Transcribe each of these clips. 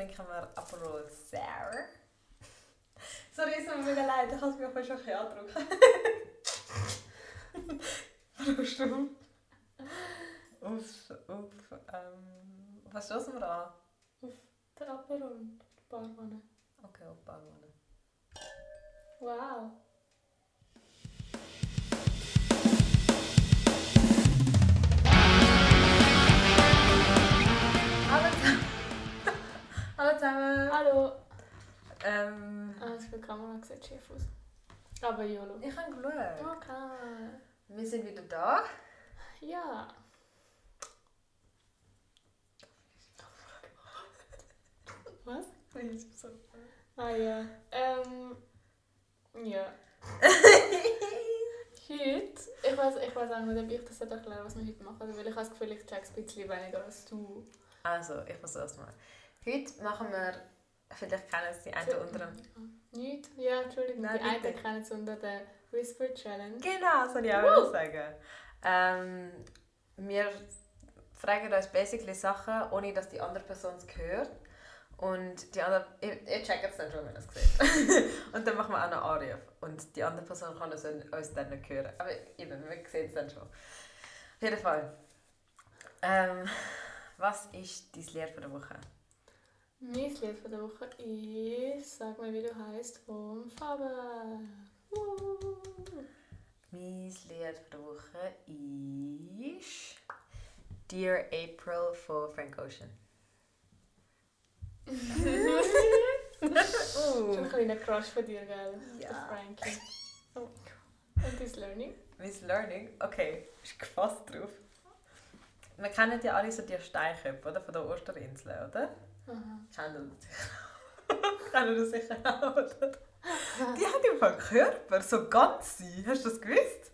trinken wir Aperol Sour. Sorry, es tut mir mega leid, ich habe es mir fast schon ein bisschen andrücken. Brauchst du? Auf, auf, ähm, was stoßen wir an? Der Aperol und die Barwanne. Okay, auf Ballone. Wow. Hallo zusammen! Hallo. Ähm, Ah, für die Kamera sieht schief aus. Aber YOLO. ich habe geschaut. Okay. Wir sind wieder da. Ja. Was? Ah ja. Ähm. Ja. Heute, ich weiß, ich weiß auch nicht, ob ich das erklären was wir heute machen, weil ich habe das Gefühl, ich check es ein bisschen weniger als du. Also, ich muss das mal. Heute machen wir, vielleicht kennen es die einen anderen. Nicht? Ja, Entschuldigung. Nein, die einen kennen es unter der Whisper Challenge. Genau, soll ich auch wieder sagen. Ähm, wir fragen uns basically Sachen, ohne dass die andere Person es hört. Und die andere, ihr, ihr checkt es dann schon, wenn ihr es seht. und dann machen wir auch noch Anruf. Und die andere Person kann es uns dann nicht hören. Aber eben, wir sehen es dann schon. Auf jeden Fall. Ähm, was ist dein Lehr von der Woche? Mein Lied von der Woche ist Sag mir, wie du heißt von Faber. Woo. Mein Lied von der Woche ist Dear April von Frank Ocean. Schon uh. ein kleiner Crush von dir, gell? Ja. Frankie. Oh. Und das Learning? Miss Learning? Okay, ist gefasst drauf. Wir kennen ja alle so die Steinköpfe, oder? Von der Osterinsel, oder? Kennen das sicher. Kennen das sicher auch, oder? Die hat im Fall Körper, so ganze. Hast du das gewusst?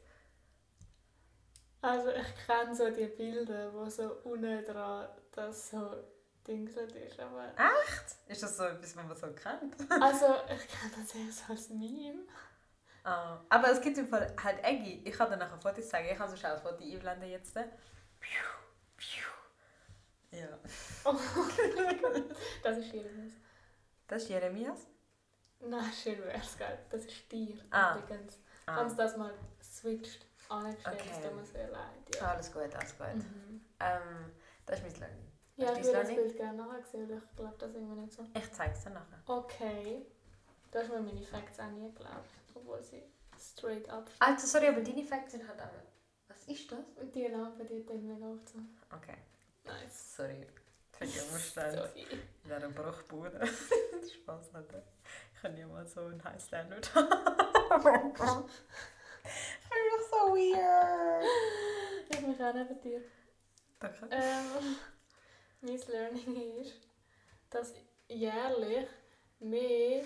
Also ich kenne so die Bilder, wo so unten dran das so dingselt ist, aber... Echt? Ist das so etwas, was man so kennt? Also ich kenne das eher so als Meme. Ah, aber es gibt im Fall halt Eggy. Ich kann dir nachher Fotos zeigen. Ich kann so schnell ein Foto einblenden jetzt. Piu, piu. Ja. Das ist Jeremias. Das ist Jeremias. Nein, schön wär's, gell? Das ist dir Ah. übrigens. Ah. Kannst du das mal switcht angestellt, Okay. es tut mir sehr leid. Ja. Alles gut, alles gut. Mhm. Ähm, das ist mein Learning. Ja, ich würde das? Bild gerne nachher sehen, weil ich glaube, das ist irgendwie nicht so. Ich zeige es dir nachher. Okay. Du hast mir meine Facts auch nie geglaubt, obwohl sie straight up Also, sorry, aber deine Facts sind halt auch... Was ist das? Und die Lampe, die hat oft so. Okay, Nice. sorry. Sorry. in dieser Bruchbude. Spaß hatte. Ich kann niemals so ein High Standard haben. Einfach so weird. Ich mich auch neben dir. Danke. Ähm, mein Learning ist, dass jährlich mehr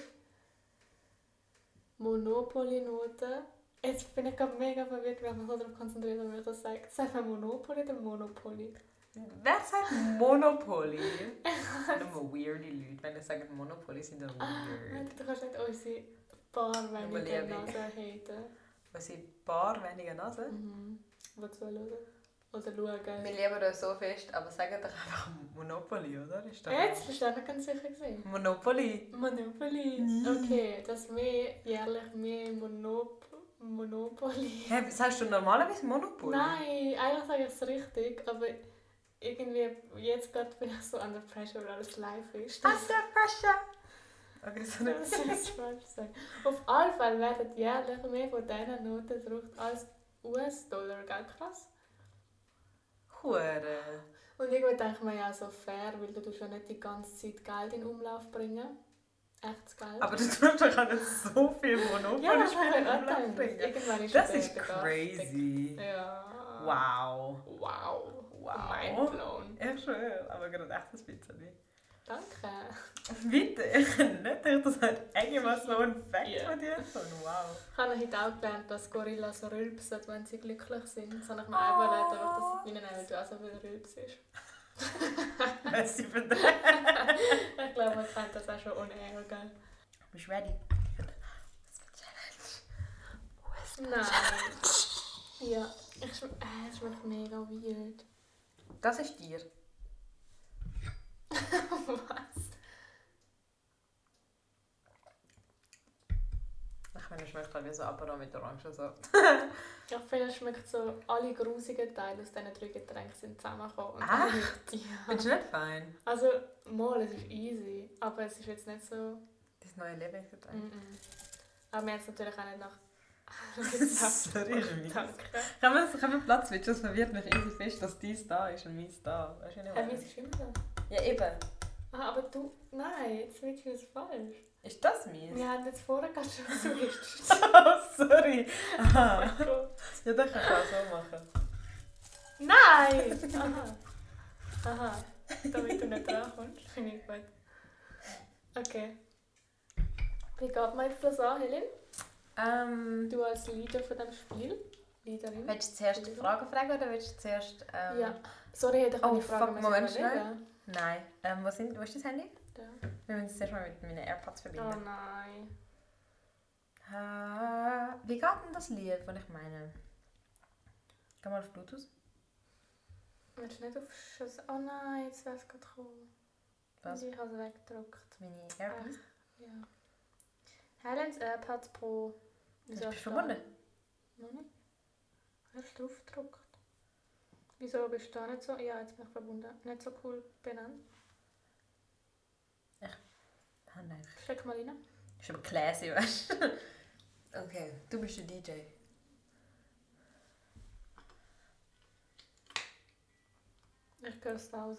Monopoly-Noten. Jetzt bin ich gerade mega verwirrt, weil ich mich so darauf konzentriert habe, wie ich das sage. Sagt man Monopoly oder Monopoly? Wer sagt Monopoly? Nur weirde Leute. Wenn ich sage Monopoly, sind dann weird. Du kannst nicht unsere paar wenige Überlebe ich. Nase haten. Unsere paar wenige Nasen. Mhm. Die zuhören. Oder schauen. Wir lieben uns so fest, aber sagen doch einfach Monopoly, oder? Ist doch Jetzt bist du auch ganz sicher gesehen. Monopoly. Monopoly. Nie. Okay, dass wir jährlich mehr Monop Monopoly. Hä, hey, sagst du normalerweise Monopoly? Nein, eigentlich sage ich es richtig, aber irgendwie jetzt gerade bin ich so under pressure, weil alles live ist. Das, Under pressure. Okay, so das ist falsch sagen. Auf alle Fälle werden jährlich mehr von diesen Noten gedruckt als US-Dollar, gell? Krass. Hure. Und irgendwie denke ich mir ja so fair, weil du ja nicht die ganze Zeit Geld in Umlauf bringen. Echtes Geld. Aber du tust doch auch nicht so viel Monopoly ja, das auch Umlauf bringen. Irgendwann ist Das ist crazy. Ja. Wow. Wow. Wow. Mind blown. Ich schwöre, aber gerade echt ein bisschen. Danke. Bitte, ich nicht gedacht, das hat irgendwas so ein Fact Ja. von dir. So, wow. Ich habe heute auch gelernt, dass Gorillas rülpsen, wenn sie glücklich sind. Das habe ich mir auch überlegt, aber das ist weil du auch so viel Rülps ist. Merci für das. Ich glaube, man kennt das auch schon ohne Air, gell? Bist du ready? Nein. Ja. Ich äh, es schmeckt mega weird. Das ist dir. Was? Ich finde, es schmeckt halt wie so Aperol mit Orangensaft. ich finde, es schmeckt so, alle grusigen Teile aus diesen drei Getränken sind zusammengekommen. Echt? Ja. Findest du nicht fein? Also, mal, es ist easy, aber es ist jetzt nicht so... Das neue Lebensgetränk. Mm -mm. Aber wir haben es natürlich auch nicht nach Sorry. Danke. Können wir, können wir Platz switchen? Das verwirrt mich easy fest, dass dies da ist und meins da. Weißt du nicht? Hey, wie ist es immer da? Ja, eben. Ah, aber du... Nein, jetzt wird es falsch. Ist das meins? Wir haben jetzt vorher gerade schon geswitcht. Oh, sorry. Oh Aha. Gott. Ja, das kannst du auch so machen. Nein! Aha. Aha. Damit du nicht drankommst. Finde ich gut. Okay. Wie geht man jetzt das an, Helen? Ähm, Du als Leader von diesem Spiel? Leaderin? willst du zuerst Fragen fragen oder willst du zuerst... Ähm, Ja. Sorry, hätte ich Oh, eine Frage fuck, Moment, überlegen. Nein. Ähm, wo, sind, wo ist das Handy? Da. Wir müssen es zuerst mal mit meinen AirPods Oh verbinden. nein. Äh, wie geht denn das Lied, das ich meine? Geh mal auf Bluetooth. Willst du nicht auf Schuss? Oh nein, jetzt wäre es gerade gekommen. Was? Ich habe es weggedrückt. Meine AirPods. Ja. Helens AirPods Pro. Bist du verbunden? Noch nicht. Hast du drauf gedrückt? Wieso bist du da nicht so? Ja, jetzt bin ich verbunden. Nicht so cool benannt. Ah, nein. Steck mal rein. Ist aber classy, weißt du? Okay, du bist der DJ. Ich es da raus.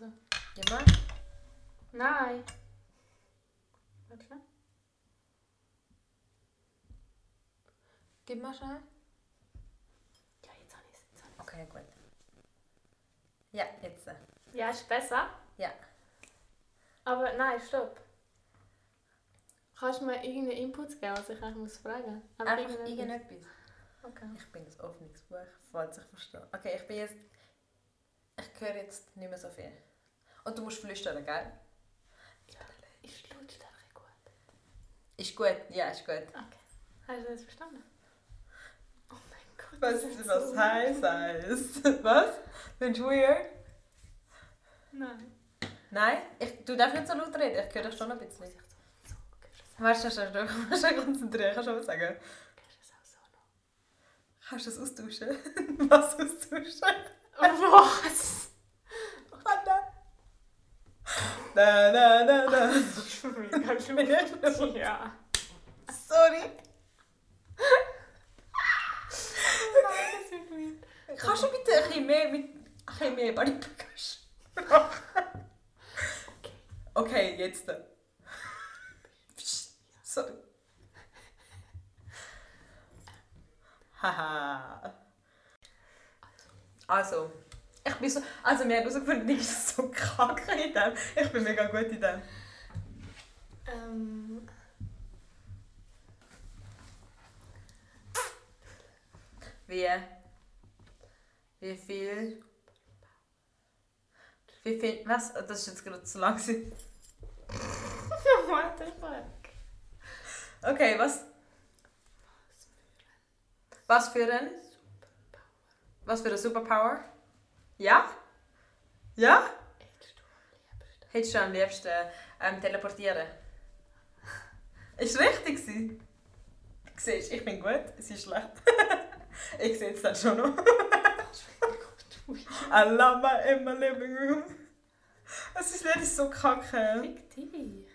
Gib mal. Nein! Warte Gib mal schnell. Ja, jetzt habe ich es. Okay, gut. Ja, jetzt. Ja, ist besser. Ja. Aber nein, stopp. Kannst du mir irgendeinen Input geben, was ich eigentlich muss fragen muss? Einfach irgendetwas. Okay. Ich bin das Öffnungsbuch, falls ich verstehe. Okay, ich bin jetzt... Ich höre jetzt nicht mehr so viel. Und du musst flüstern, gell? Ist die Lautstärke gut? Ist gut, ja, ist gut. Okay. Hast du das verstanden? Mein Gott. Was, das ist was so heißt? Was? Findest du weird? Nein. Nein? Ich, du darfst nicht so laut reden, ich höre dich schon ein bisschen. ich du Weißt du, du musst dich konzentrieren, kannst du was sagen? es auch so noch? Kannst du das austauschen? Was austauschen? Was? Warte! Da, da, da, da. Mega schlimm. Ja. Sorry. Nein, das wird weird. Kannst du bitte ein bisschen mehr mit ein bisschen mehr Body machen? Okay, jetzt. Psst, Sorry. Haha. Also, ich bin so. Also, wir haben herausgefunden, ich bin so kacke in dem. Ich bin mega gut in dem. Ähm, Wie? Wie viel? Wie viel? Was? Das ist jetzt gerade zu lang. what the fuck? Okay, was? Was für ein? Was für eine Superpower? Ja? Ja? Hättest du am liebsten ähm, teleportieren? Ist richtig gewesen? Siehst, ich bin gut, sie ist schlecht. ich sehe es dann schon noch. I love my in my living room. Es ist nicht so kacke. Fick dich.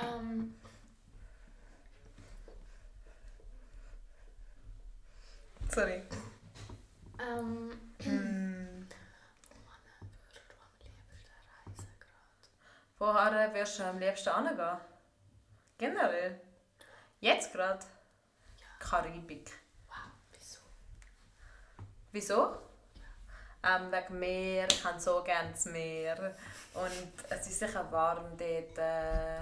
Ähm, Sorry. ähm, Hm. würdest du am liebsten reisen gerade? Woher wirst du am liebsten hingehen? Generell? Jetzt gerade? Karibik. Wieso? Ähm, wegen Meer. Ich habe so gerne das Meer. Und es ist sicher warm dort. äh,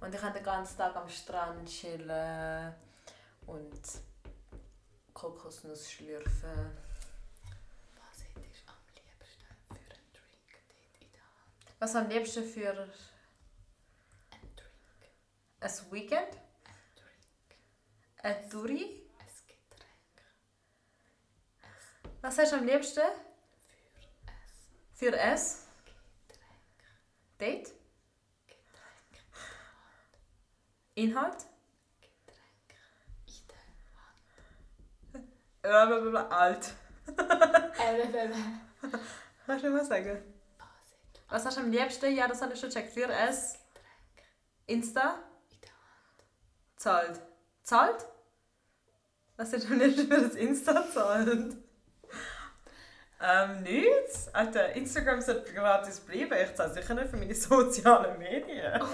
Und ich kann den ganzen Tag am Strand chillen. Und Kokosnuss schlürfen. Was hättest du am liebsten für einen Drink dort in der Hand? Was am liebsten für Ein Drink, ein Weekend? ein Drink, Ein Touri? Was hast du am liebsten? Für es. Für es? Getränk. Date? Getränk. Inhalt? Äh, Getränk. Blablabla. Alt. Kannst du mal sagen? Was hast du am liebsten? Ja, das habe ich schon gecheckt. Für es? Getränk. Insta? Zahlt. Zahlt? Was ist am liebsten für das Insta zahlt? Ähm, nichts. Alter, Instagram sollte gratis bleiben. Ich zahle sicher nicht für meine sozialen Medien. Oh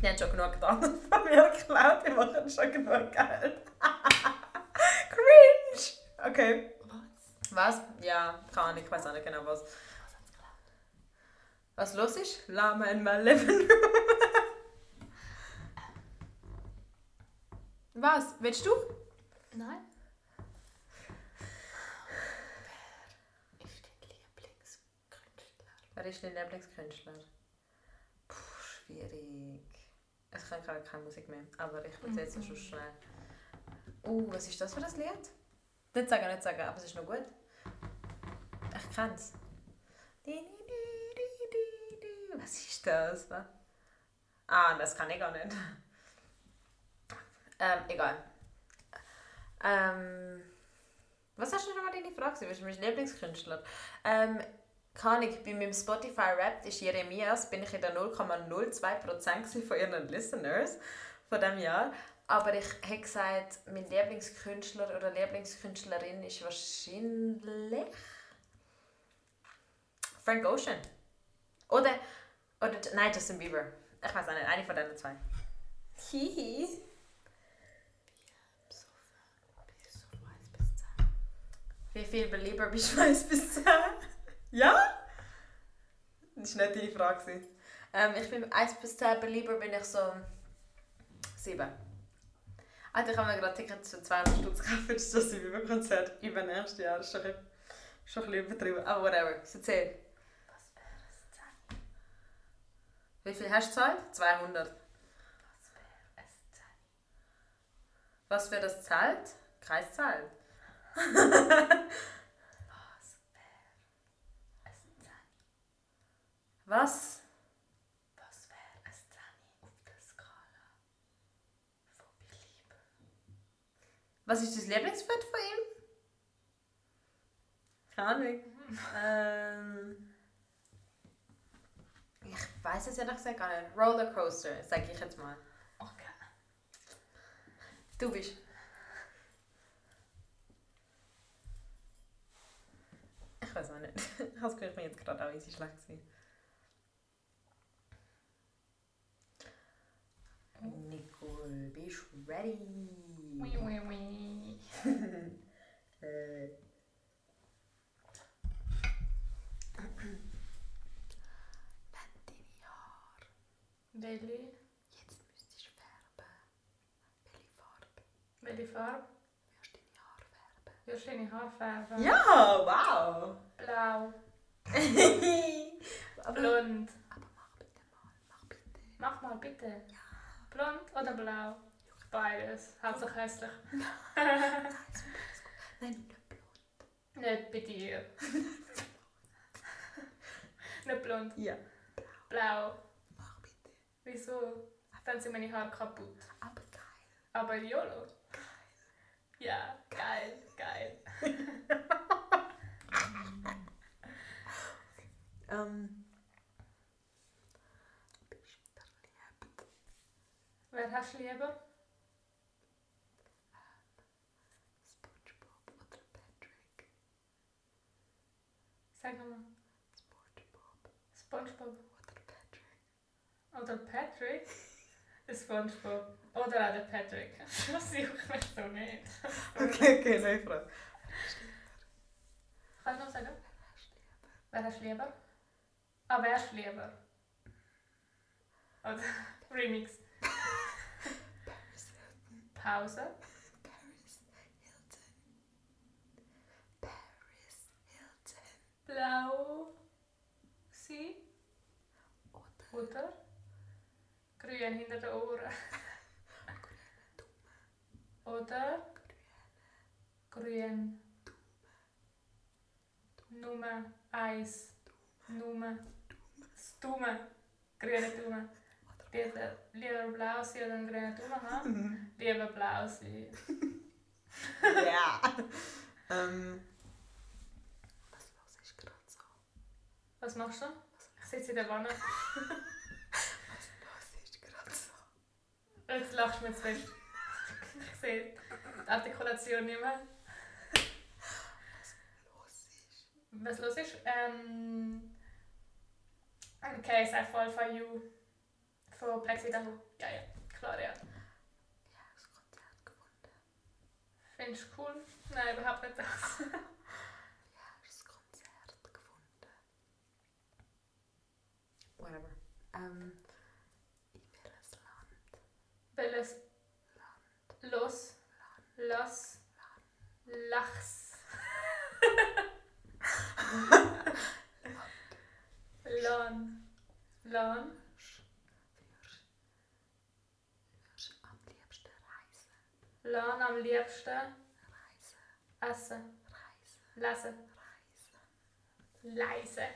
Die haben schon genug getan von mir geklaut. Die machen schon genug Geld. Cringe! Okay. Was? Was? Ja, keine Ahnung, ich weiß auch nicht genau was. Was los ist? Lama in my living room. was? Willst du? Nein. Wer ist dein Lieblingskünstler? Wer ist dein Lieblingskünstler? Puh, schwierig. Ich kann gerade keine Musik mehr, aber ich erzähle es schon schnell. Uh, was ist das für ein Lied? Nicht sagen, nicht sagen, aber es ist noch gut. Ich kenne es. Was ist das? Ah, das kann ich gar nicht. Ähm, egal. Ähm, was hast du noch mal deine Frage? Was ist mein Lieblingskünstler? Ähm, kann ich bei meinem Spotify Rap ist Jeremias, bin ich in der 0,02% von ihren Listeners von diesem Jahr. Aber ich hätte gesagt, mein Lieblingskünstler oder Lieblingskünstlerin ist wahrscheinlich Frank Ocean. Oder, oder nein, Justin Bieber. Ich weiß auch nicht, eine von diesen zwei. Hihi. Wie viel belieber bist du 1 bis 10? Ja? Das war nicht deine Frage. Ähm, ich bin 1 bis 10 belieber bin ich so 7. Alter, ich habe mir gerade Tickets für 200 Stutz gekauft für das Justin Bieber Konzert über nächstes Jahr. Das ist schon ein bisschen, schon ein bisschen übertrieben. Aber whatever, so 10. Was wäre es denn? Wie viel hast du gezahlt? 200. Was wäre es denn? Was für das zahlt? Kreis zahlt. Was wäre es denn? Was? Was wäre es denn auf der Skala von Belieber? Was ist das Lieblingsfett von ihm? Keine Ahnung. ähm, ich weiß es ehrlich gesagt gar nicht. Rollercoaster, sage ich jetzt mal. Okay. Du bist. Ich weiß auch nicht. Das ich bin jetzt gerade auch easy schlecht gewesen. Nicole, bist du ready? Ui, ui, ui. Äh. Nenn deine Haare. Welche? Jetzt müsstest du färben. Welche Farbe Welche Farbe? du deine Haare färben? Du deine Haare färben? Ja, wow! Blau. Blond. aber mach bitte mal, mach bitte. Mach mal bitte. Blond oder blau? Beides. Hauptsache hässlich. Nein, nicht blond. Nicht bei dir. Nicht blond. Ja. Blau. Mach bitte. Wieso? Dann sind meine Haare kaputt. Aber geil. Aber YOLO. Ja, geil, geil. Ähm. Bist du verliebt? Wer hast du lieber? Spongebob oder Patrick? Sag nochmal. Spongebob Spongebob. oder Patrick? Oder Patrick? Spongebob. Oder auch der Patrick. Das ich mich so nicht. Okay, okay, neue Frage. Kannst du noch sagen? Wer hast du lieber? Ah, wer hast du lieber? Oder Remix. Pause. Paris Hilton. Paris Hilton. Blau. Sie. Oder Oder? Grün hinter den Ohren. Oder? Grün. Nummer eins. Nummer. Das Dumme. Grüne Dumme. Lieber, blau sein oder einen grünen Daumen haben? lieber blau sein. Ja. ähm. Was los ist gerade so? Was machst du? Ich sitze in der Wanne. Was los ist gerade so? Jetzt lachst du mir zu fest. Ich sehe die Artikulation nicht mehr. Los ist. Was los ist? Ähm. Okay, sei voll for you. Von Plexi Dahu. Ja, ja, klar, ja. Ja, das Konzert gefunden. Findest du cool? Nein, überhaupt nicht das. Ja, das Konzert gefunden. Whatever. Ähm. In welches Land? Welches Los, Los, Lachs. Lan. Lan. Würdest du am liebsten reisen? Lan am liebsten Reisen. essen, Reisen. lesen, Reisen. leise.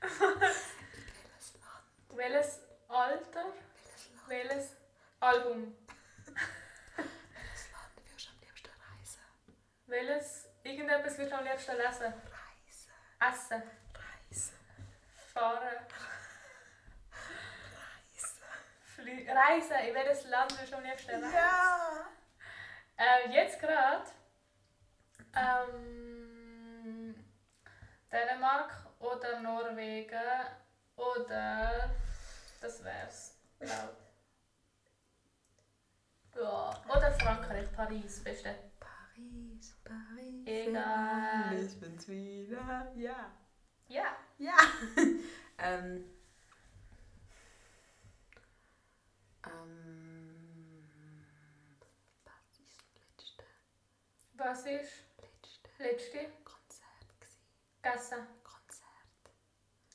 Welches Land? Welches Alter? Welches Land? Welches Album? Welches Land würdest du am liebsten reisen? Welches irgendetwas würdest du am liebsten lesen? Reisen. Essen, Reisen. fahren, Reisen. flie reisen. In welches Land würdest du am liebsten reisen? Ja! Äh, jetzt gerade ähm, Dänemark oder Norwegen oder das wär's, glaub. Ja. Oder Frankreich, Paris, beste. Paris, Paris. Egal. Ich bin's wieder. Ja. Ja. Ja. ähm. Ähm. Was ist das letzte, Was ist letzte letzte? Konzert gewesen? Gasse, Konzert.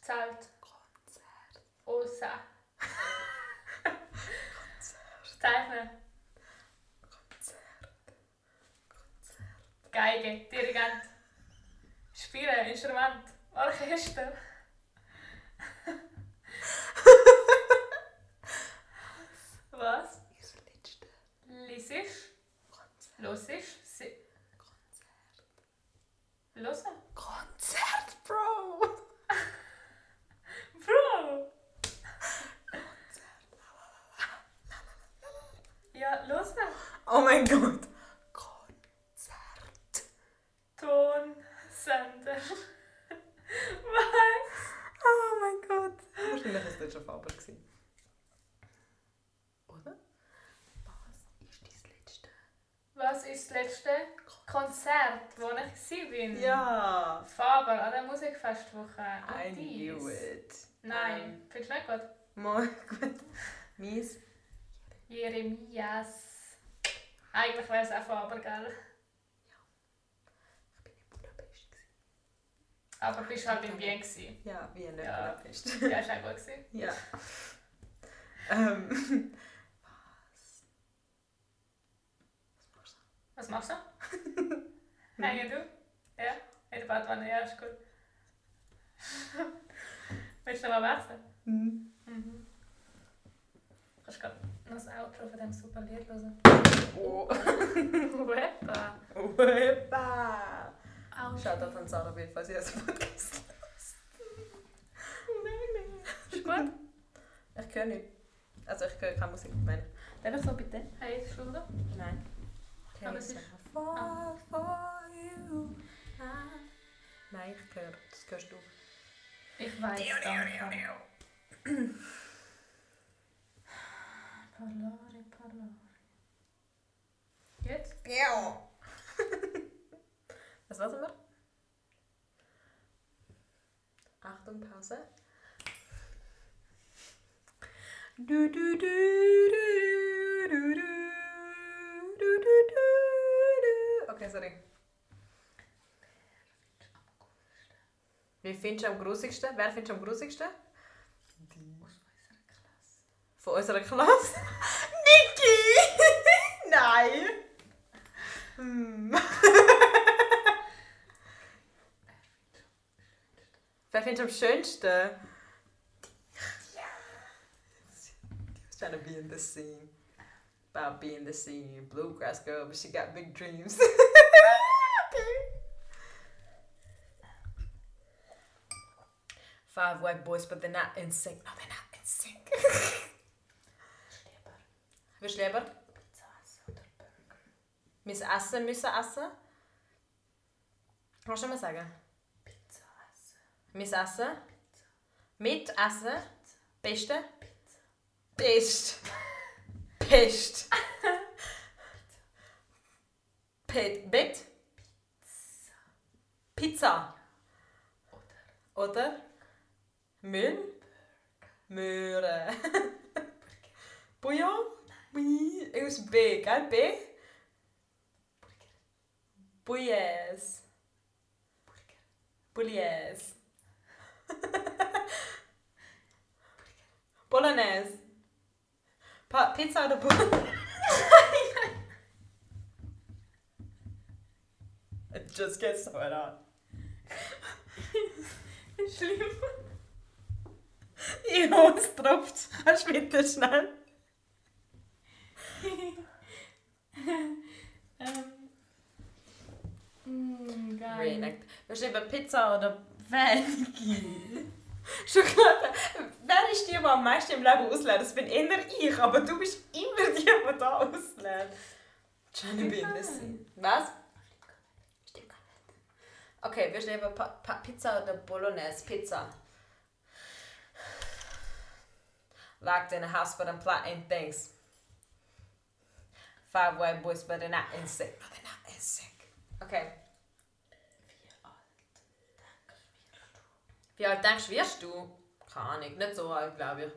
Zelt, Konzert. Osa, Konzert. Zeichnen, Konzert. Konzert. Geige, Dirigent, Spielen, Instrument, Orchester. Was? Das letzte Lisisch, Konzert. Losisch, si Konzert. Losen. Konzert, Bro! Bro! Ja, losen. Oh mein Gott. Konzert. Tonsender. Was? Oh mein Gott. Wahrscheinlich ist das schon Faber gewesen. Oder? Was ist dein letzte? Was ist das letzte Konzert, wo ich war? Ja. Faber an der Musikfestwoche. I Und knew dies. it. Nein, findest du nicht gut? Mal gut. Mies. Jeremias. Eigentlich wäre es auch Faber, gell? Ich bin in Budapest. gewesen. Aber bist halt in Wien. gewesen. Ja, wie in Ja. Budapest. Ja, ist auch gut. Gewesen. Ja. Ähm. Was machst du? Was machst du? Ja? In der Badwanne, ja, ist gut. Willst du noch mal wechseln? Hm. Mhm. Kannst du gerade noch das Outro von diesem super Lied hören? Oh. Wepa! Au. Schaut auf an Sarah Bild, falls ihr das Podcast Ist gut? Ich höre nicht. Also ich höre keine Musik, meine. Darf ich so bitte? Hey, ist schon Nein. Aber es ist- Fall for you. Nein, ich höre. Das hörst du. Ich weiß danke. Parlare, parlare. Jetzt? Ja. Was lassen wir? Achtung, Pause. Du, du, du, du, du, du, du, du, du, du. Okay, sorry. Wie findest du am grusigsten? Wer findest du am grusigsten? Von unserer Klasse? Niki! Nein! Hm. Wer findest du am schönsten? trying to be in the scene. About being the scene. Bluegrass girl, but she got big dreams. Five white boys, but they're not in sync. No, they're not in sync. Willst du? Pizza essen oder Burger? Müssen essen, müssen essen? Kannst du mal sagen? Pizza essen. Müssen essen? Mit essen? Beste? Pizza. Pest. Pest. Pet. Bett? Pizza. Oder Oder? Müll? Möhre. Bouillon? Oui. Irgendwas B, gell? B? Bouillaise. Bouillaise. Bolognese. Pa Pizza oder Bolognese? It just gets so. Schlimm. Ja, es tropft. Kannst du bitte schnell? ähm. Mm, geil. Willst du lieber Pizza oder Veggie? Schokolade. Wer ist die, die am meisten im Leben auslädt? Das bin eher ich, aber du bist immer die, die da auslädt. Kann Bindessi. Was? Stimmt gar nicht. Okay, du lieber pa pa Pizza oder Bolognese? Pizza. Locked in a house but I'm plotting things. Five white boys but they're not in sync. No, they're not in sync. Okay. Wie alt denkst du? Wirst du? Keine Ahnung, nicht so alt, glaube ich.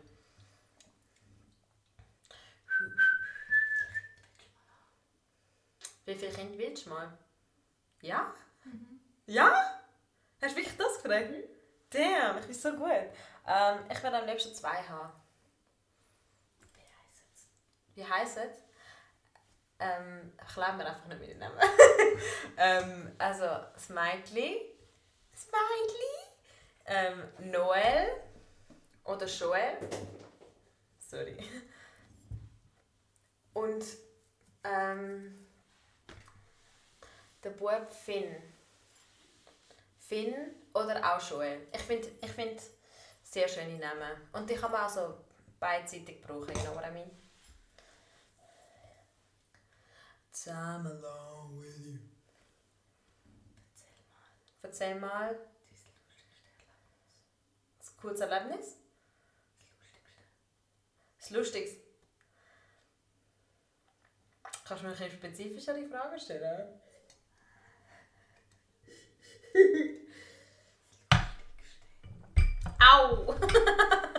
Wie viele Kinder willst du mal? Ja? Ja? Hast du wirklich das gefragt? Damn, ich bin so gut. Ähm, ich werde am liebsten zwei haben. Wie heisst es? Ähm, ich lerne mir einfach nicht mehr den Namen. ähm, also, Smiley. Smiley. Ähm, Noel. Oder Joel. Sorry. Und ähm, der Bub Finn. Finn oder auch Joel. Ich finde ich find sehr schöne Namen. Und die kann man also beidseitig brauchen, you know what I mean? Time along with you. Erzähl mal. Das kurze Erlebnis? Das Lustigste. Kannst du mir ein spezifischere Fragen stellen? Au!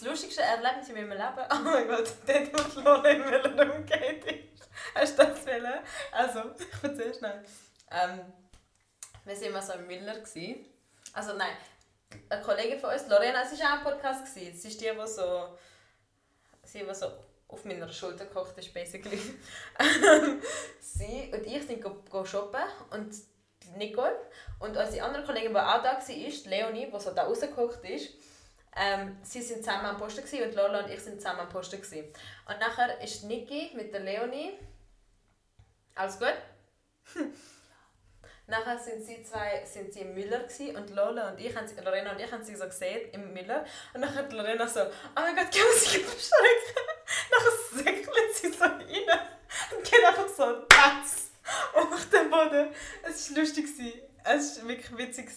Das lustigste Erlebnis in meinem Leben? Oh mein Gott, dort, wo Lola im Müller umgeht. Hast du das wollen? Also, ich erzähl schnell. Ähm, wir waren mal so im Müller. Gewesen. Also nein, eine Kollegin von uns, Lorena, es war auch ein Podcast. Gewesen. Es ist die, die so, sie, die so auf meiner Schulter gekocht ist, basically. sie und ich sind go shoppen und Nicole und unsere andere Kollegin, die auch da war, Leonie, die so da rausgekocht ist, ähm, sie sind zusammen am Posten gewesen, und Lola und ich sind zusammen am Posten gewesen. Und nachher ist Niki mit der Leonie. Alles gut? nachher sind sie zwei sind sie im Müller gewesen, und Lola und ich haben Lorena und ich haben sie so gesehen im Müller und nachher hat Lorena so oh mein Gott, kann man sich verschrecken? nachher säckelt sie so rein und geht einfach so Tatz auf den Boden. Es war lustig. Es war wirklich witzig.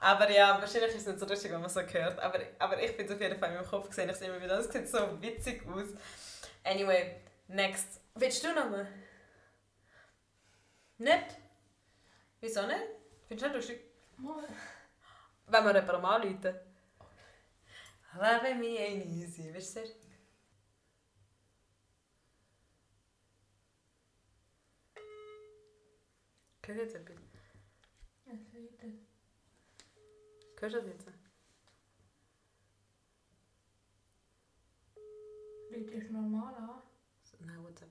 Aber ja, wahrscheinlich ist es nicht so lustig, wenn man so hört. Aber, aber ich bin es auf jeden Fall in meinem Kopf gesehen. Ich sehe immer wieder, das sieht so witzig aus. Anyway, next. Willst du nochmal? Nicht? Wieso nicht? Findest du nicht lustig? Mal. Wenn wir jemanden anrufen. Love me ain't easy. Willst du es? Hörst du Hörst du das jetzt? Liegt das normal an? Nein, WhatsApp.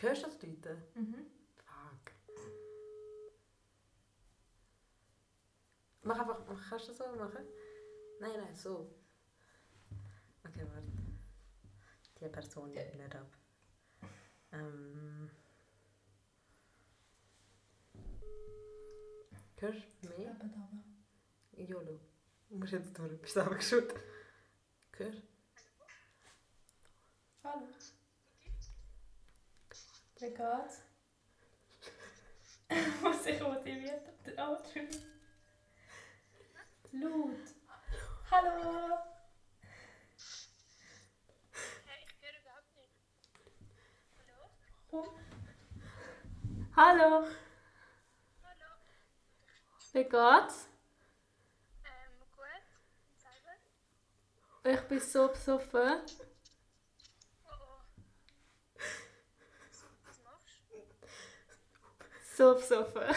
Hörst du das Leute? Mhm. Fuck. Mach einfach, kannst du das so machen? Nein, nein, so. Okay, warte. Die Person nimmt nicht ab. Ähm. Hörst du mich? YOLO. Du musst jetzt durch, bist du abgeschaut. Hörst du? Hallo. Wie geht's? Muss ich motiviert Oh, Entschuldigung. Laut. Hallo. Hey, ich höre überhaupt nicht. Hallo? Komm. Hallo. Hallo? Wie geht's? Ähm, gut. Und selber? Ich bin so besoffen. Oh oh. Was machst du? So besoffen. Was,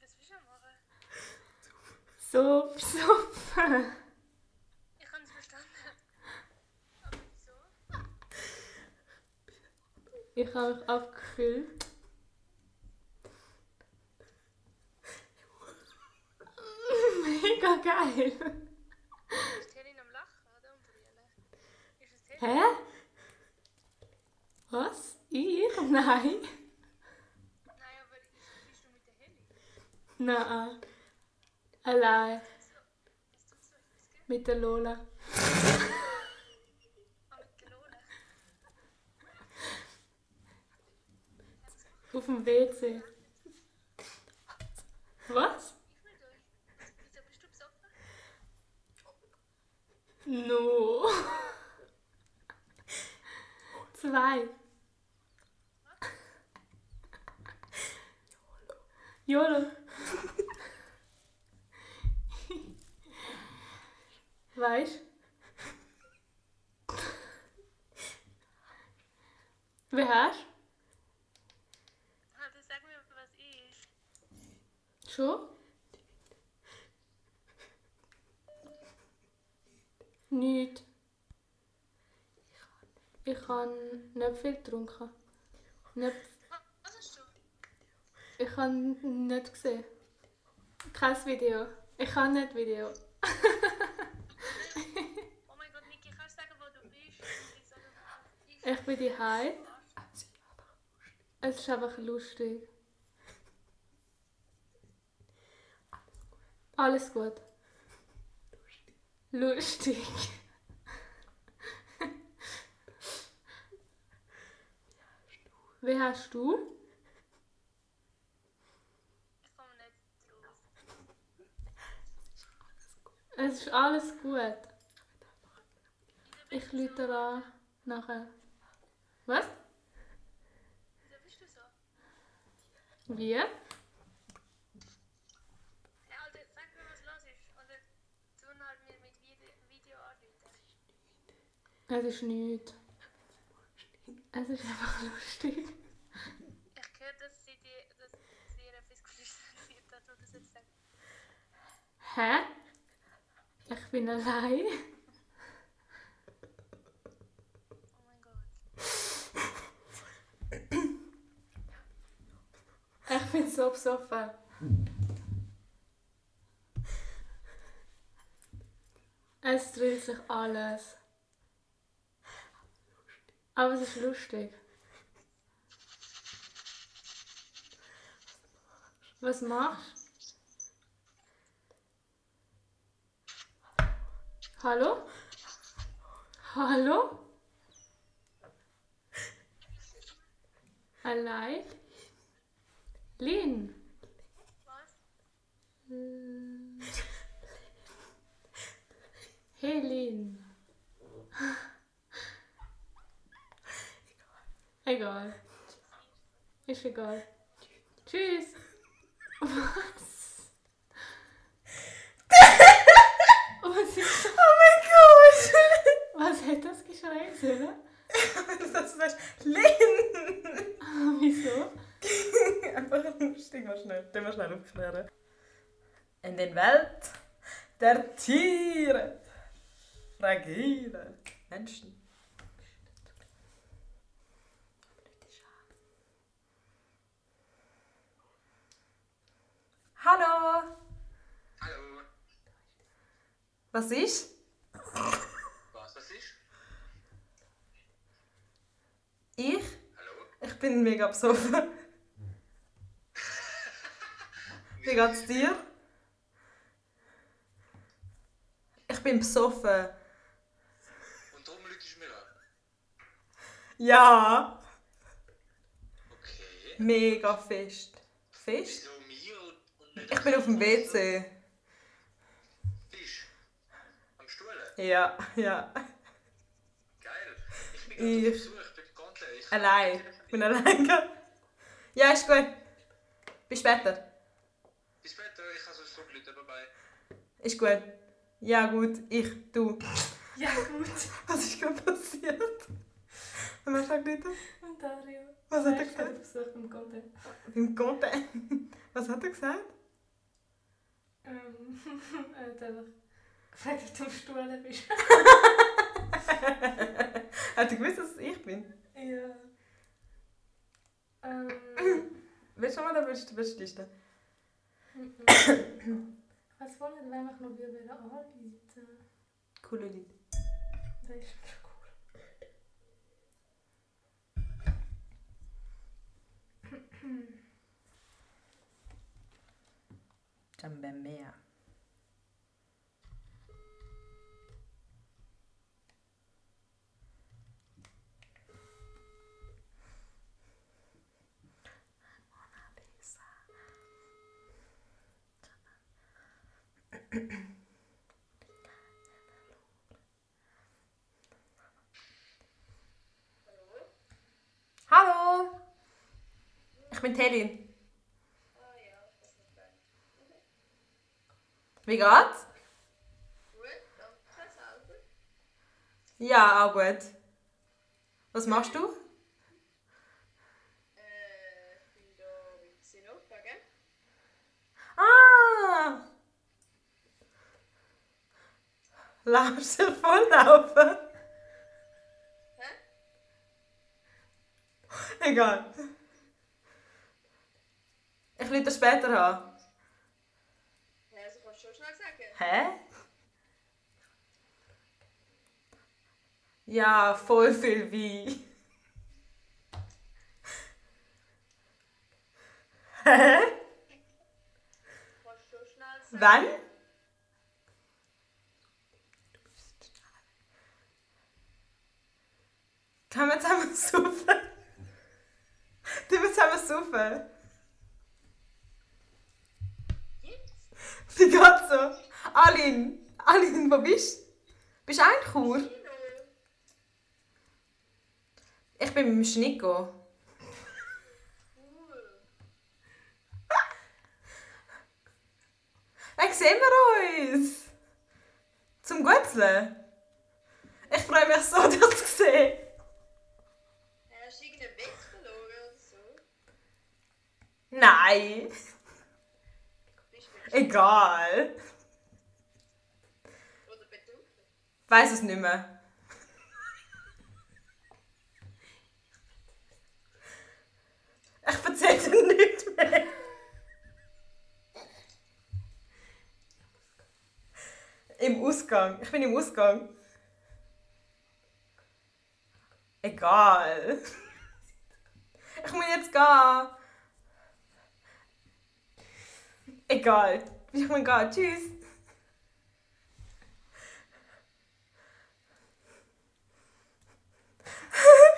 willst du machen? So besoffen. Ich habe es verstanden. Aber wieso? Ich habe mich abgekühlt. Mega geil. Hä? Was? Ich? Nein. Nein, aber ist, bist du mit der Helene? Nein. Allein. Mit der Lola. Ah, mit der Lola. Auf dem WC. Was? No. Zwei. YOLO. Weißt Wer hast Ah, dann sag mir, was ist. Schon? Nicht. Ich habe nicht viel getrunken. Nicht, was hast du? ich habe nicht gesehen. Kein Video. Ich habe nicht Video. Oh mein Gott, Niki, kannst du sagen, wo du bist? Ich bin daheim. Es ist einfach lustig. Alles gut. Lustig. Wie hast du? Ich komme nicht drauf. Es ist alles gut. Ich lüte an nachher. Was? Wieso bist du so? Wie? Hey, Alter, sag mir, was los ist. Oder tun halt mir mit Video, Video anrufen. Es ist nichts. Es ist einfach lustig. Ich höre, dass sie dir, dass sie dir etwas geflüstert wird, dass du das jetzt sagst. Hä? Ich bin allein. Oh mein Gott. Ich bin so besoffen. Es dreht sich alles. Aber es ist lustig. Was machst? Hallo? Hallo? Allein? Was? Hey Lin. Egal. Ist egal. Tschüss. Was? Was ist das? Oh mein Gott! Was hat das geschrien sollen? das ist Lin! Wieso? Einfach lustig, mal schnell. Den wir schnell aufklären. In den Welt der Tiere. Fragile Menschen. Hallo. Hallo. Was ist? Was, was ist? Ich? Hallo? Ich bin mega besoffen. Wie geht's dir? Ich bin besoffen. Und darum läutest du mir an? Ja. Okay. Mega fest. Fest? Wieso mir und und nicht Ich bin auf dem WC. Fisch. Am Stuhl. Ja, ja. Geil. Ich bin gerade Ich- auf Besuch. Ich bin ganz ehrlich. Allein. Ich bin allein. Ja, ist gut. Bis später. Bis später. Ich habe so Leute dabei. Ist gut. Ja, gut. Ich, du. Ja, gut. Was ist gerade passiert? Und was sagt bitte? Und Dario. Was hat er gesagt? auf Besuch beim Conte. Beim Content. Was hat er gesagt? Ähm, er hat einfach gefragt, ob du Stuhl bist. Hat er gewusst, dass es ich bin? ja. Ähm, Willst du mal oder willst du willst du listen? ich weiß wohl nicht, wenn ich noch wieder anrufen Coole Lied. Das ist schon cool. Jambemea. Hallo! Ich bin Teddy. Wie. Ja, auch gut. Was machst du? Äh, ich bin da mit Sinopa, gell? Ah! Laufst du volllaufen? Hä? Egal. Ich will das später haben. Ja, also kannst du schon schnell sagen. Hä? Ja, voll viel Wein. Hä? Du. Wann? Können wir zusammen? Tun wir zusammen saufen? Jetzt? Wie geht's so? Alin, Alin, wo bist du? Bist du auch in Chur? Ich bin mit dem Schnicko. Wann sehen wir uns? Zum Gutzeln? Ich freue mich so, dich zu sehen. Hast du irgendeinen Witz verloren oder so? Nein, egal. oder betrunken? Weiß es nicht mehr. Ich erzähle dir nichts mehr. Im Ausgang. Ich bin im Ausgang. Egal. Ich muss jetzt gehen. Egal. Ich muss gehen. Tschüss.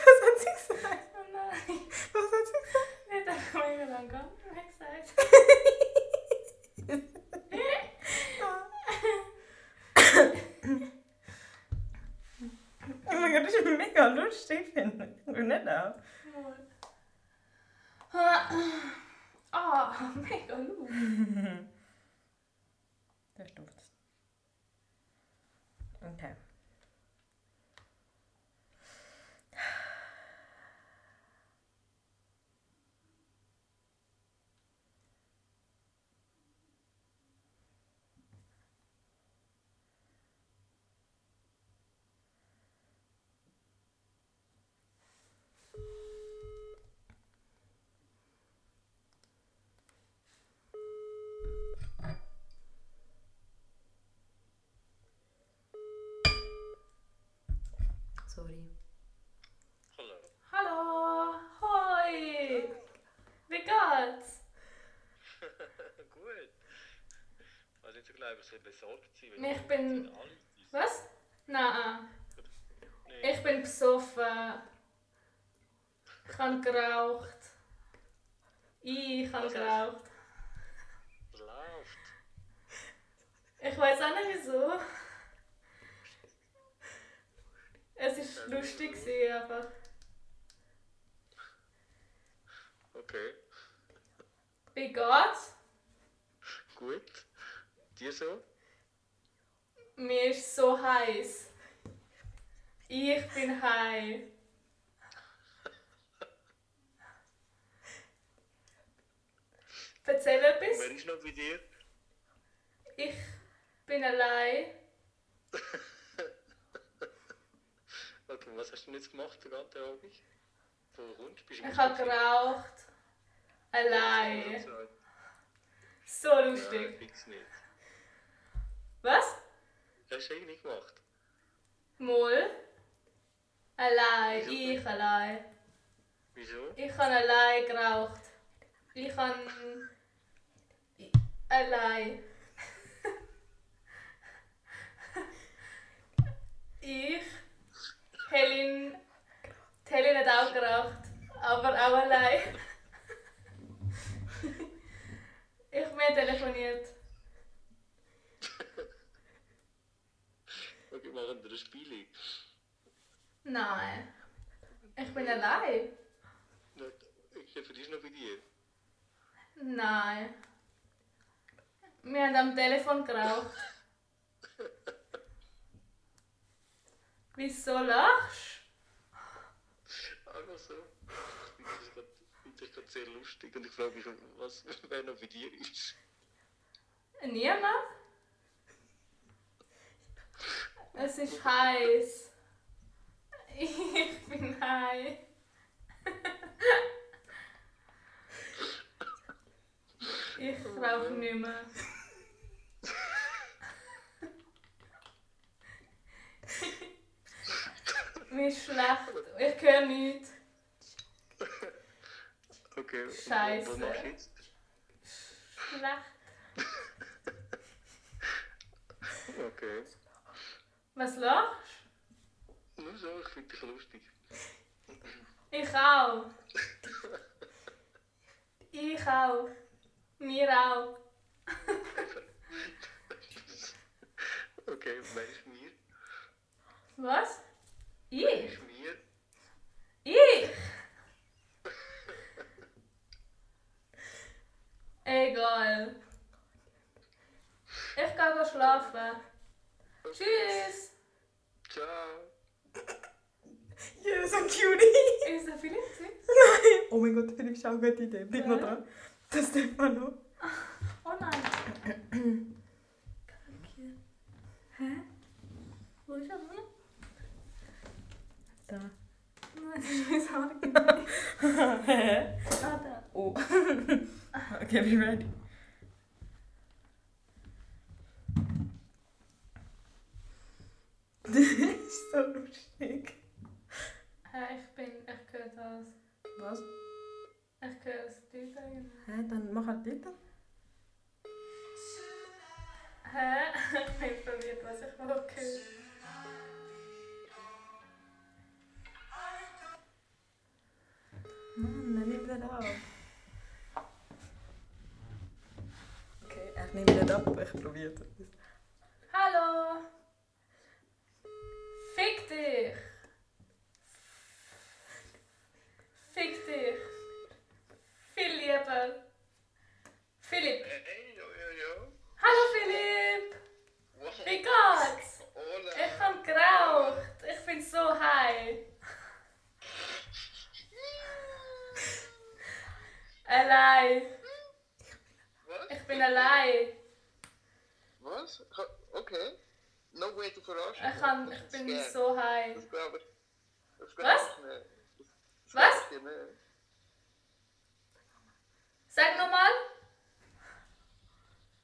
Was hat sie gesagt? Oh nein. Was hat sie gesagt? Er hat einfach mega lang gar nicht mehr gesagt. Oh mein Gott, das ist mega lustig, finde ich. Ich nicht auch. Ah, mega gut. Der stuft. Okay. Sorry. Hallo. Hallo! Hoi! Wie geht's? Gut. Also nicht so glaube ich, soll besorgt sein. Ich bin- Was? Nein. nee. Ich bin besoffen. Ich habe geraucht. Ich habe geraucht. Läuft? Ich weiß auch nicht wieso. Es ist lustig gewesen, einfach. Okay. Wie geht's? Gut. Dir so? Mir ist so heiß. Ich bin heiß. Erzähl etwas. Wer ist noch bei dir? Ich bin allein. Okay, was hast du denn jetzt gemacht den ganzen Abend? Wo kommst du? Bist du Ich habe geraucht. Allein. So Nein, lustig. fix nicht. Was? Hast du eigentlich gemacht? Moll? Allein. Wieso? Ich allein. Wieso? Ich habe allein geraucht. Ich habe. Allein. ich. Helen. Helen hat auch geraucht. Aber auch allein. ich mir telefoniert. Okay, machen wir ein Spiel. Nein. Ich bin allein. Ich die ist noch bei dir. Nein. Wir haben am Telefon geraucht. Wieso lachst Einfach so. Ich finde das finde das gerade sehr lustig und ich frage mich, was, wer noch bei dir ist. du? Niemand? Es ist heiß. Ich bin heiß. Ich rauche nicht mehr. Mir ist schlecht. Ich höre nichts. Okay, Scheiße. was machst du jetzt? Schlecht. Okay. Was lachst Nur so, ich finde dich lustig. Ich auch. Ich auch. Mir auch. Okay, wer ist mir? Was? Ich? ist mir? Ich? Egal. Ich gehe schlafen. Tschüss. Ciao. Ja, so cutie. Ist der Philipp? Nein. Oh mein Gott, Philipp, schau gute Idee. Noch Ja. dran. Das Stefano. Oh nein. Hä? Wo ist er? Da. Nein, das ist mein Haar. Hä? Ah, da. Oh. okay, be ready. Das ist so lustig. Hä, ich bin, ich höre das. Was? Ich höre das Lied eigentlich. Hä, dann mach halt weiter. Hä? Ich bin verwirrt, was ich will hören. Mann, er nimmt nicht auf. Okay, er nimmt nicht ab, ich probiere es. Hallo! Fick dich! Fick dich! Viel lieber! Philipp! Hey, jo, jo, jo. Hallo Philipp! Wow. Wie geht's? Hola. Ich hab geraucht! Ich bin so high! Allein! Was? Ich bin allein! Was? Okay. No way to verarschen. Ich, kann, ich bin so high! Das glaube ich. Das Was? ich nicht. Das Was? glaub ich dir nicht. Sag nochmal!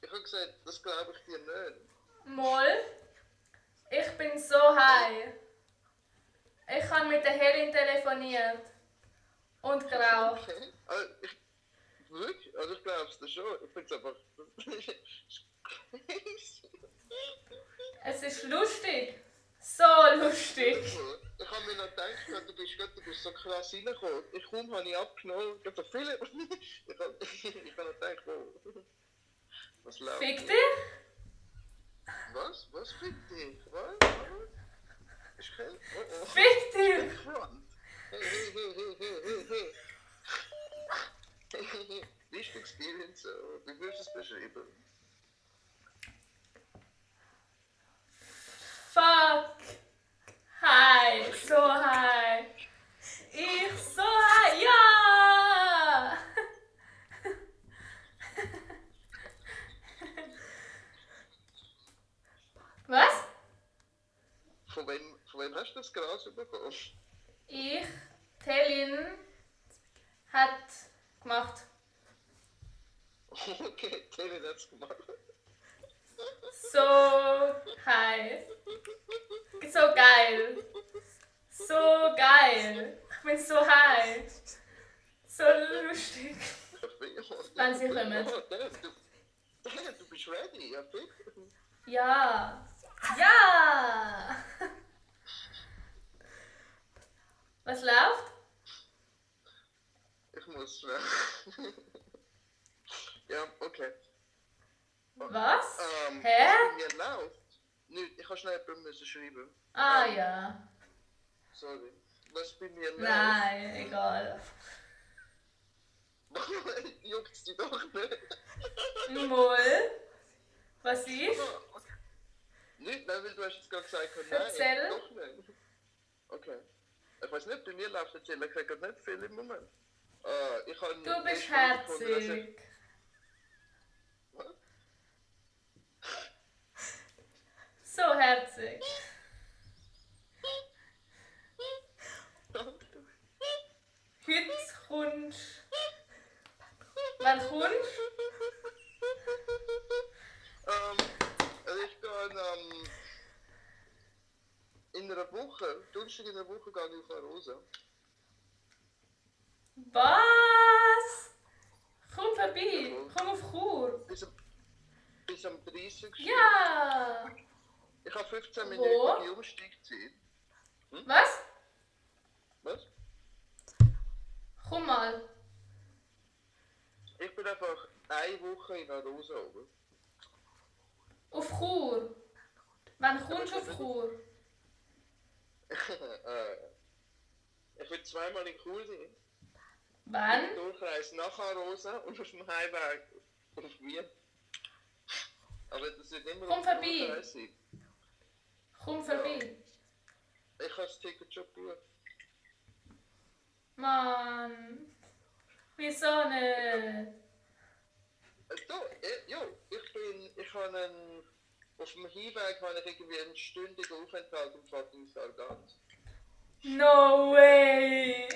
Ich habe gesagt, das glaube ich dir nicht. Moll. Ich bin so high. Ich habe mit der Helin telefoniert. Und geraucht. Okay. Also, ich, wirklich? Also ich glaube es dir schon. Ich finde es einfach... Es ist lustig. So lustig. Ich habe mir noch gedacht, du bist, gerade- du bist so krass reingekommen. Ich komme, habe ich abgenommen. Ich habe so viele... Ich habe noch gedacht, oh. Was läuft? Fick dich? Was? Was fick dich? Was? Was? Ich kenn... Oh oh. Fick dich! Front. Hey, hey, hey, hey, hey, hey, hey. Wichtig Experience, so. Wie würdest du es beschreiben? Fuck. Hi. So hi. Ich so hi. Ja. Was? Von wem, von wem hast du das Gras bekommen? Ich, Telin, hat gemacht. Okay, Taylor hat's gemacht. So hi. So geil. So geil. Ich bin so high. So lustig. Wenn sie kommen. Du, du bist ready, ja, bitte. Ja. Ja. Was läuft? Ich muss schnell. ja, okay. Was? Ähm, Hä? Was bei mir läuft? Nicht, ich habe schnell jemandem müssen schreiben. Ah ja. Sorry. Was bei mir läuft? Nein, egal. Juckt's dich doch nicht? Moll. Was ist? Nicht, nein, weil du hast jetzt gerade gesagt, nein, Erzähl. doch nicht. Okay. Ich weiß läuft jetzt ehrlich gesagt nicht viel im Moment. Äh, ich habe Du bist ich- herzig. So herzig. Heute kommst Wann kommst Ähm, also ich gehe ähm, in einer Woche, Donnerstag in einer Woche gehe ich auf eine Rose. Was? Komm vorbei. Komm auf Chur. Bis, am- bis am 30. Ja. Ich habe 15 Wo? Minuten Umsteigzeit. Was? Was? Komm mal. Ich bin einfach eine Woche in einer Rose oben. Auf Chur. Wann kommst du auf Chur? äh, ich will zweimal in Chur sein. Wann? Durchreise nach Arosa und auf dem Heimweg auf Wien. Aber das wird immer Komm vorbei. Sein. Komm vorbei. Ich habe das Ticket schon gebucht. Mann. Wieso nicht? Äh, Du, äh, jo, ich bin, ich habe einen, auf dem Hinweg habe ich irgendwie einen stündigen Aufenthalt im fucking Sargans. No way.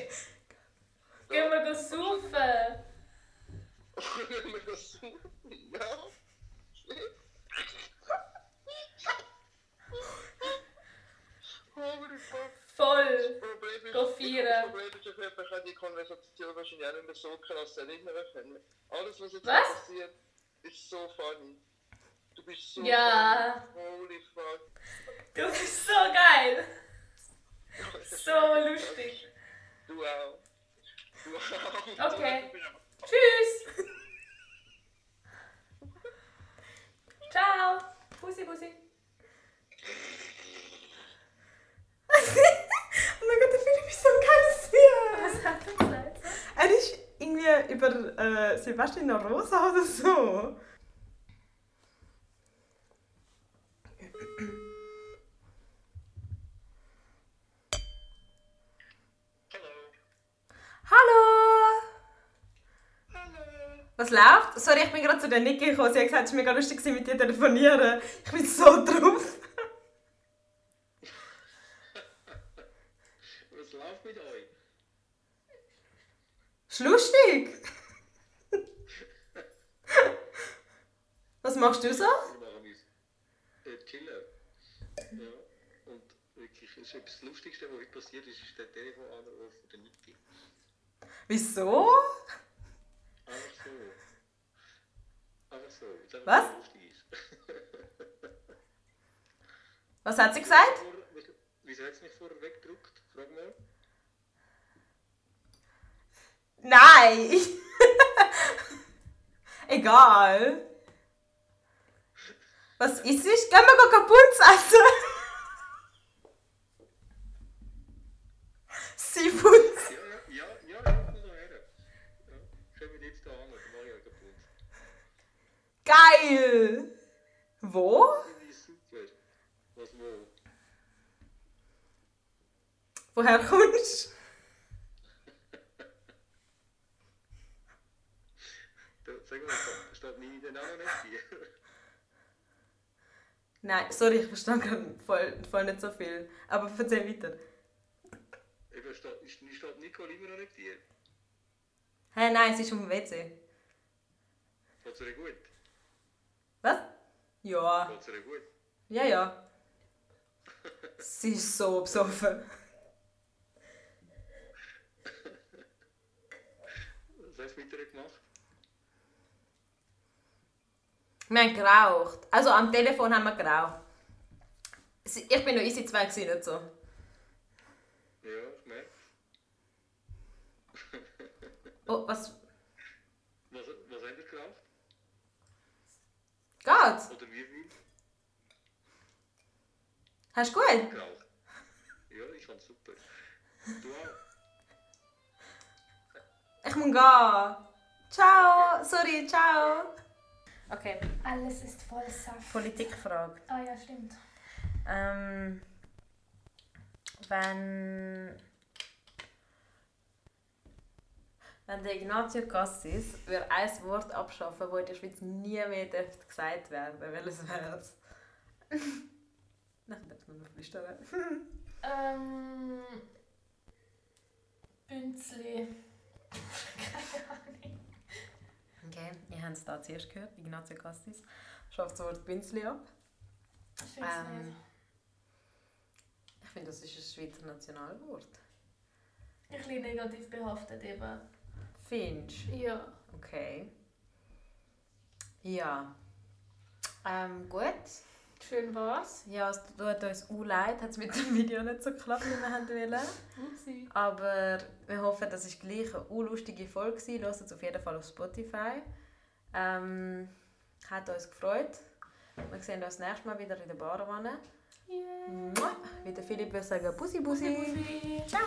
Gehen wir go saufen. Wenn wir das suchen, ja. Holy fuck. Voll. Problem ist. Das Problem ist, mich an die Konversation wahrscheinlich auch nicht mehr so krass erinnern können. Alles, was jetzt Was? passiert, ist so funny. Du bist so Ja. funny. Holy fuck. Du bist so geil. So lustig. Du auch. Okay. Tschüss. Ciao. Pussy, Pussy. Oh mein Gott, der Philipp ist so ein geiles Tier. Was hat er gesagt? Er ist irgendwie über äh, der Rosa oder so. Hallo. Hallo! Was läuft? Sorry, ich bin gerade zu der Niki gekommen. Sie hat gesagt, es war mega lustig, mit dir telefonieren. Ich bin so drauf. Was läuft mit euch? Ist lustig. Was machst du so? Äh, chillen. Ja. Und Wirklich, das ist etwas Lustigste, was heute passiert ist, ist der Telefonanruf von der Niki. Wieso? Einfach so. Einfach so. Einfach, Was? was hat sie gesagt? Wieso, hat es mich vorher weggedruckt? Frag mal. Nein! Egal. Was ist es? Gehen wir Kapunz essen? Seafood. Ja, ja, ja, ja, komm da her. Ja, kommen wir jetzt da an, dann mache ich euch kaputt. Geil. Wo? Ich? Woher kommst Da, sag mal, steht nie der Name nicht hier. Nein, sorry, ich verstehe gerade voll, voll nicht so viel. Aber erzähl weiter. Steht, ist, steht Nicole immer noch nicht hier. Hä, nein, es ist um WC. Geht's ihr gut? Was? Ja. Geht's ihr gut? Ja, ja. Sie ist so besoffen. Was hast du mit ihr gemacht? Wir haben geraucht. Also am Telefon haben wir geraucht. Ich bin noch easy zwei gewesen, nicht so. Ja, ich merke. Oh, was? Was, was habt ihr geraucht? Geht's? Oder wie viel Hast du gut? geraucht? Ja, ich fand's super. Du auch? Ich muss gehen. Ciao. Sorry, ciao. Okay, Alles ist voll Saft. Politikfrage. Ah ja, stimmt. Ähm, wenn, wenn der Ignazio Cassis würde ein Wort abschaffen, das in der Schweiz nie mehr dürfte gesagt werden welches wäre es? Nein, darf man noch flüstern. Ähm. Bünzli. Keine Ahnung. Okay, ihr habt es da zuerst gehört. Ignazio Cassis schafft das Wort Bünzli ab. Ich Ähm, ich finde, das ist ein Schweizer Nationalwort. Ein bisschen negativ behaftet eben. Du? Ja. Okay. Ja. Ähm, gut. Schön war's. Ja, es tut uns auch leid, hat es mit dem Video nicht so geklappt, wie wir haben wollen. Aber wir hoffen, das war gleich eine lustige Folge. gewesen. Hört es auf jeden Fall auf Spotify. Ähm, hat uns gefreut. Wir sehen uns nächstes Mal wieder in der Barwanne. Yeah. Wie der Philipp würde sagen, Bussi Bussi. Bussi. Ciao.